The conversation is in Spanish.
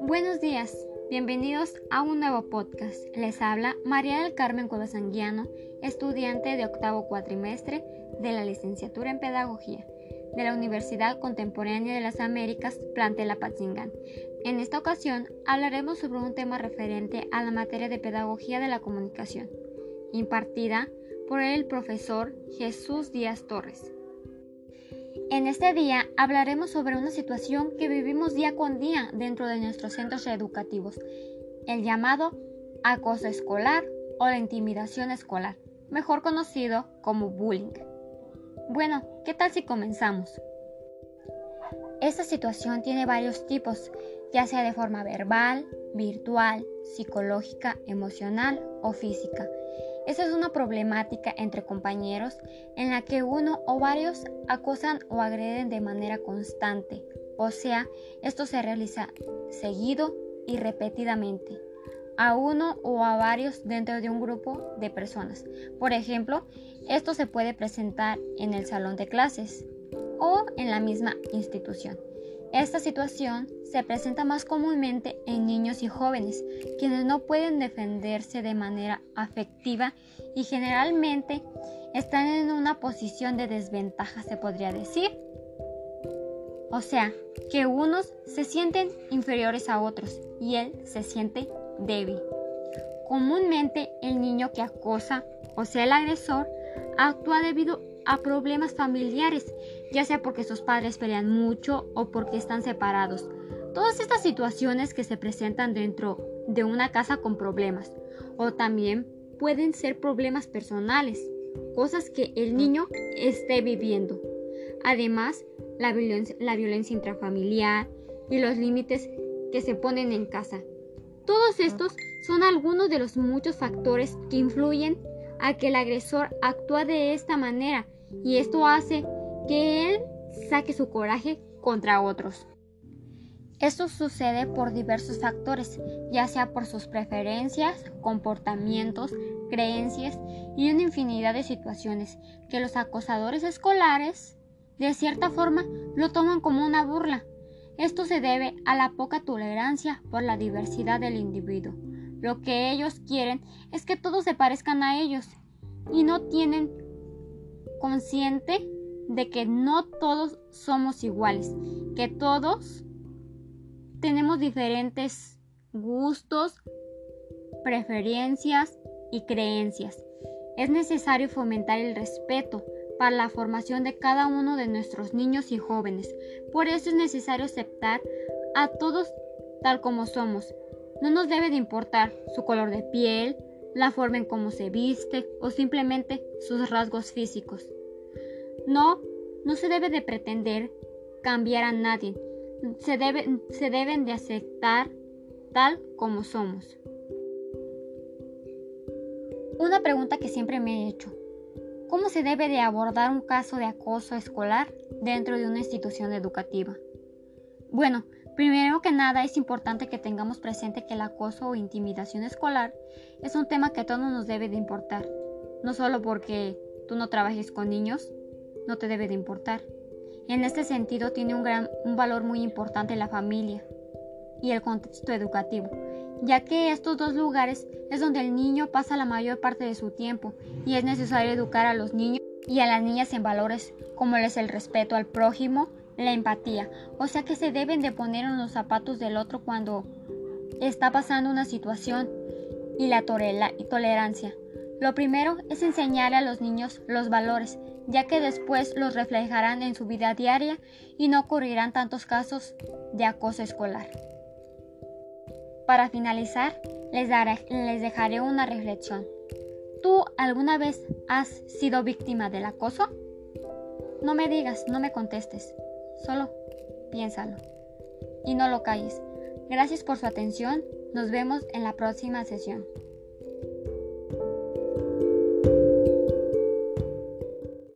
Buenos días, bienvenidos a un nuevo podcast. Les habla María del Carmen Cuevas estudiante de octavo cuatrimestre de la licenciatura en Pedagogía de la Universidad Contemporánea de las Américas, Plantel Apatzingán. En esta ocasión hablaremos sobre un tema referente a la materia de Pedagogía de la Comunicación, impartida por el profesor Jesús Díaz Torres. En este día hablaremos sobre una situación que vivimos día con día dentro de nuestros centros educativos, el llamado acoso escolar o la intimidación escolar, mejor conocido como bullying. Bueno, ¿qué tal si comenzamos? Esta situación tiene varios tipos, ya sea de forma verbal, virtual, psicológica, emocional o física. Esa es una problemática entre compañeros en la que uno o varios acosan o agreden de manera constante, o sea, esto se realiza seguido y repetidamente a uno o a varios dentro de un grupo de personas. Por ejemplo, esto se puede presentar en el salón de clases o en la misma institución. Esta situación se presenta más comúnmente en niños y jóvenes, quienes no pueden defenderse de manera afectiva y generalmente están en una posición de desventaja, se podría decir. O sea, que unos se sienten inferiores a otros y él se siente débil. Comúnmente el niño que acosa, o sea el agresor, actúa debido a problemas familiares, ya sea porque sus padres pelean mucho o porque están separados. Todas estas situaciones que se presentan dentro de una casa con problemas, o también pueden ser problemas personales, cosas que el niño esté viviendo. Además, la violencia, la violencia intrafamiliar y los límites que se ponen en casa. Todos estos son algunos de los muchos factores que influyen a que el agresor actúa de esta manera y esto hace que él saque su coraje contra otros. Esto sucede por diversos factores, ya sea por sus preferencias, comportamientos, creencias y una infinidad de situaciones que los acosadores escolares, de cierta forma, lo toman como una burla. Esto se debe a la poca tolerancia por la diversidad del individuo. Lo que ellos quieren es que todos se parezcan a ellos y no tienen consciente de que no todos somos iguales, que todos tenemos diferentes gustos, preferencias y creencias. Es necesario fomentar el respeto para la formación de cada uno de nuestros niños y jóvenes. Por eso es necesario aceptar a todos tal como somos, no nos debe de importar su color de piel, la forma en cómo se viste o simplemente sus rasgos físicos. No, no se debe de pretender cambiar a nadie. Se, se deben de aceptar tal como somos. Una pregunta que siempre me he hecho. ¿Cómo se debe de abordar un caso de acoso escolar dentro de una institución educativa? Bueno, Primero que nada es importante que tengamos presente que el acoso o intimidación escolar es un tema que a todos nos debe de importar. No solo porque tú no trabajes con niños, no te debe de importar. En este sentido tiene un, gran, un valor muy importante la familia y el contexto educativo, ya que estos dos lugares es donde el niño pasa la mayor parte de su tiempo y es necesario educar a los niños y a las niñas en valores como es el respeto al prójimo, la empatía, o sea que se deben de poner en los zapatos del otro cuando está pasando una situación y la tolerancia. Lo primero es enseñar a los niños los valores, ya que después los reflejarán en su vida diaria y no ocurrirán tantos casos de acoso escolar. Para finalizar, les, les dejaré una reflexión. ¿Tú alguna vez has sido víctima del acoso? No me digas, no me contestes. Solo piénsalo y no lo calles. Gracias por su atención. Nos vemos en la próxima sesión.